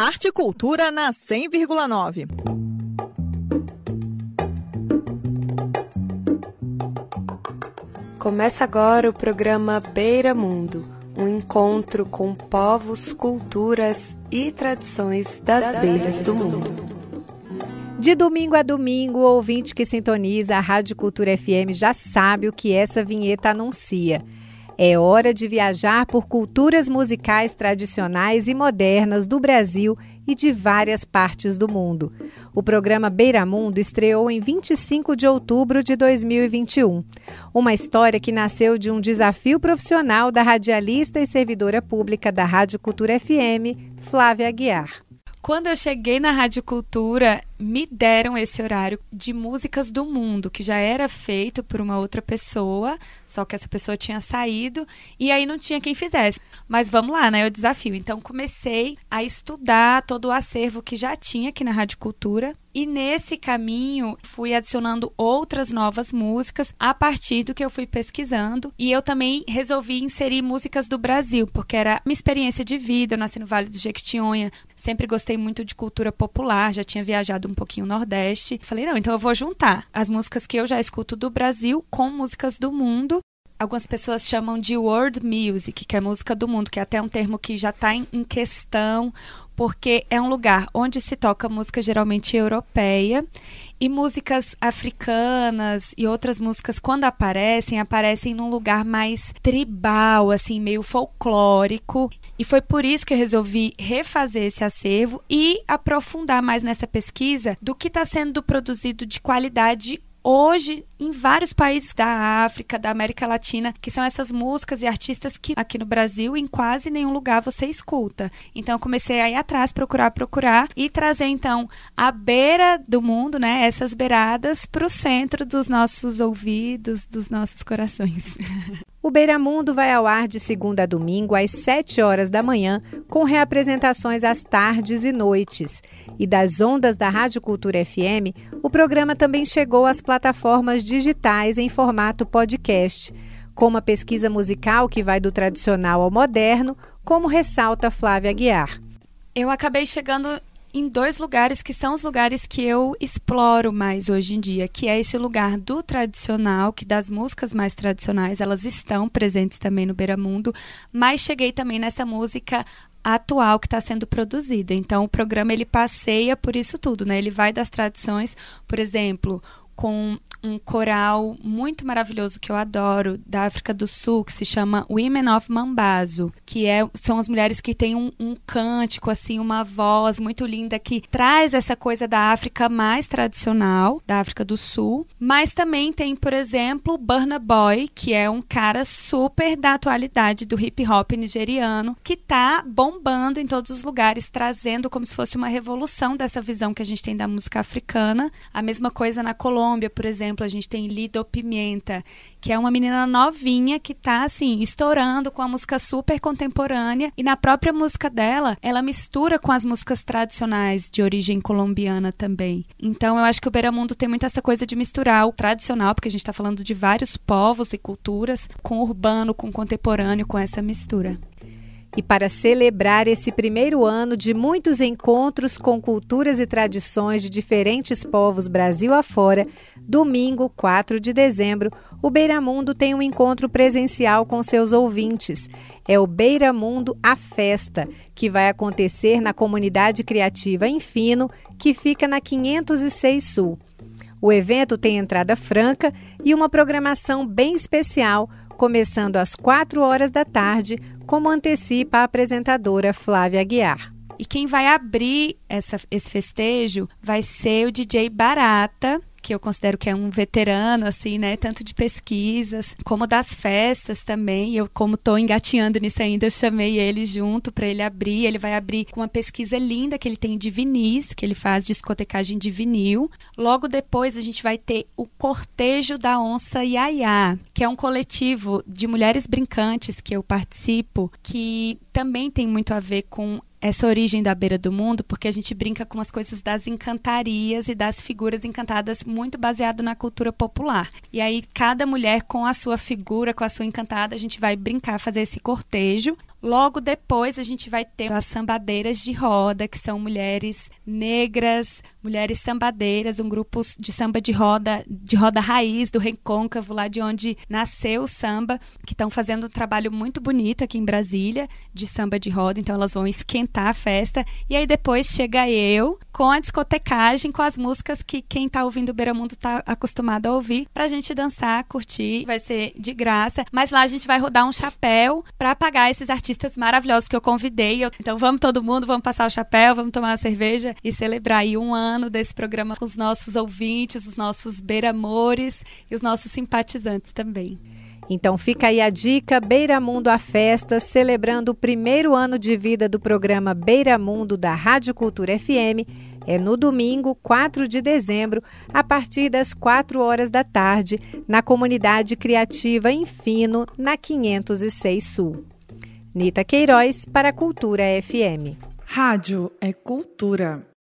Arte e Cultura na 100,9. Começa agora o programa Beira Mundo, um encontro com povos, culturas e tradições das beiras do mundo. De domingo a domingo, o ouvinte que sintoniza a Rádio Cultura FM já sabe o que essa vinheta anuncia. É hora de viajar por culturas musicais tradicionais e modernas do Brasil e de várias partes do mundo. O programa Beira Mundo estreou em 25 de outubro de 2021. Uma história que nasceu de um desafio profissional da radialista e servidora pública da Rádio Cultura FM, Flávia Aguiar. Quando eu cheguei na Rádio Cultura, me deram esse horário de músicas do mundo, que já era feito por uma outra pessoa, só que essa pessoa tinha saído e aí não tinha quem fizesse. Mas vamos lá, né? O desafio. Então comecei a estudar todo o acervo que já tinha aqui na Rádio Cultura e nesse caminho fui adicionando outras novas músicas a partir do que eu fui pesquisando. E eu também resolvi inserir músicas do Brasil, porque era minha experiência de vida. Eu nasci no Vale do Jequitinhonha, sempre gostei muito de cultura popular, já tinha viajado um pouquinho Nordeste. Falei, não, então eu vou juntar as músicas que eu já escuto do Brasil com músicas do mundo algumas pessoas chamam de world music, que é música do mundo, que é até um termo que já está em, questão, porque é um lugar onde se toca música geralmente europeia e músicas africanas e outras músicas quando aparecem, aparecem num lugar mais tribal, assim, meio folclórico. E foi por isso que eu resolvi refazer esse acervo e aprofundar mais nessa pesquisa do que está sendo produzido de qualidade hoje em vários países da África, da América Latina, que são essas músicas e artistas que aqui no Brasil em quase nenhum lugar você escuta. Então eu comecei a ir atrás, procurar, procurar e trazer então a beira do mundo, né, essas beiradas para o centro dos nossos ouvidos, dos nossos corações. O Beiramundo vai ao ar de segunda a domingo às 7 horas da manhã, com reapresentações às tardes e noites. E das ondas da Rádio Cultura FM, o programa também chegou às plataformas digitais em formato podcast, com uma pesquisa musical que vai do tradicional ao moderno, como ressalta Flávia Guiar. Eu acabei chegando em dois lugares que são os lugares que eu exploro mais hoje em dia, que é esse lugar do tradicional, que das músicas mais tradicionais, elas estão presentes também no Beiramundo, mas cheguei também nessa música atual que está sendo produzida. Então o programa ele passeia por isso tudo, né? Ele vai das tradições, por exemplo, com um coral muito maravilhoso que eu adoro, da África do Sul, que se chama Women of Mambazo, que é, são as mulheres que têm um, um cântico, assim, uma voz muito linda que traz essa coisa da África mais tradicional, da África do Sul. Mas também tem, por exemplo, Burna Boy, que é um cara super da atualidade do hip hop nigeriano, que tá bombando em todos os lugares, trazendo como se fosse uma revolução dessa visão que a gente tem da música africana. A mesma coisa na Colômbia Colômbia, por exemplo, a gente tem Lido Pimenta, que é uma menina novinha que tá assim, estourando com a música super contemporânea e na própria música dela, ela mistura com as músicas tradicionais de origem colombiana também. Então eu acho que o Beiramundo tem muito essa coisa de misturar o tradicional, porque a gente está falando de vários povos e culturas, com o urbano, com o contemporâneo, com essa mistura. E para celebrar esse primeiro ano de muitos encontros com culturas e tradições de diferentes povos Brasil afora, domingo, 4 de dezembro, o Beiramundo tem um encontro presencial com seus ouvintes. É o Beiramundo A Festa, que vai acontecer na comunidade criativa Infino, que fica na 506 Sul. O evento tem entrada franca e uma programação bem especial, começando às 4 horas da tarde, como antecipa a apresentadora Flávia Aguiar. E quem vai abrir essa, esse festejo vai ser o DJ Barata, que eu considero que é um veterano, assim, né? Tanto de pesquisas, como das festas também. Eu, como estou engateando nisso ainda, eu chamei ele junto para ele abrir. Ele vai abrir com uma pesquisa linda que ele tem de vinis, que ele faz discotecagem de vinil. Logo depois, a gente vai ter o Cortejo da Onça Yaya, que é um coletivo de mulheres brincantes que eu participo, que também tem muito a ver com essa origem da beira do mundo, porque a gente brinca com as coisas das encantarias e das figuras encantadas muito baseado na cultura popular. E aí cada mulher com a sua figura, com a sua encantada, a gente vai brincar, fazer esse cortejo. Logo depois a gente vai ter as sambadeiras de roda, que são mulheres negras, mulheres sambadeiras, um grupo de samba de roda, de roda raiz do Recôncavo, lá de onde nasceu o samba, que estão fazendo um trabalho muito bonito aqui em Brasília, de samba de roda, então elas vão esquentar a festa. E aí depois chega eu com a discotecagem, com as músicas que quem está ouvindo o Beiramundo está acostumado a ouvir, para a gente dançar, curtir, vai ser de graça. Mas lá a gente vai rodar um chapéu para pagar esses artistas maravilhosos que eu convidei. Então vamos todo mundo, vamos passar o chapéu, vamos tomar uma cerveja e celebrar aí um ano desse programa com os nossos ouvintes, os nossos beiramores e os nossos simpatizantes também. Então fica aí a dica Beira Mundo a Festa, celebrando o primeiro ano de vida do programa Beira Mundo da Rádio Cultura FM. É no domingo, 4 de dezembro, a partir das 4 horas da tarde, na comunidade criativa Infino, na 506 Sul. Nita Queiroz, para a Cultura FM. Rádio é cultura.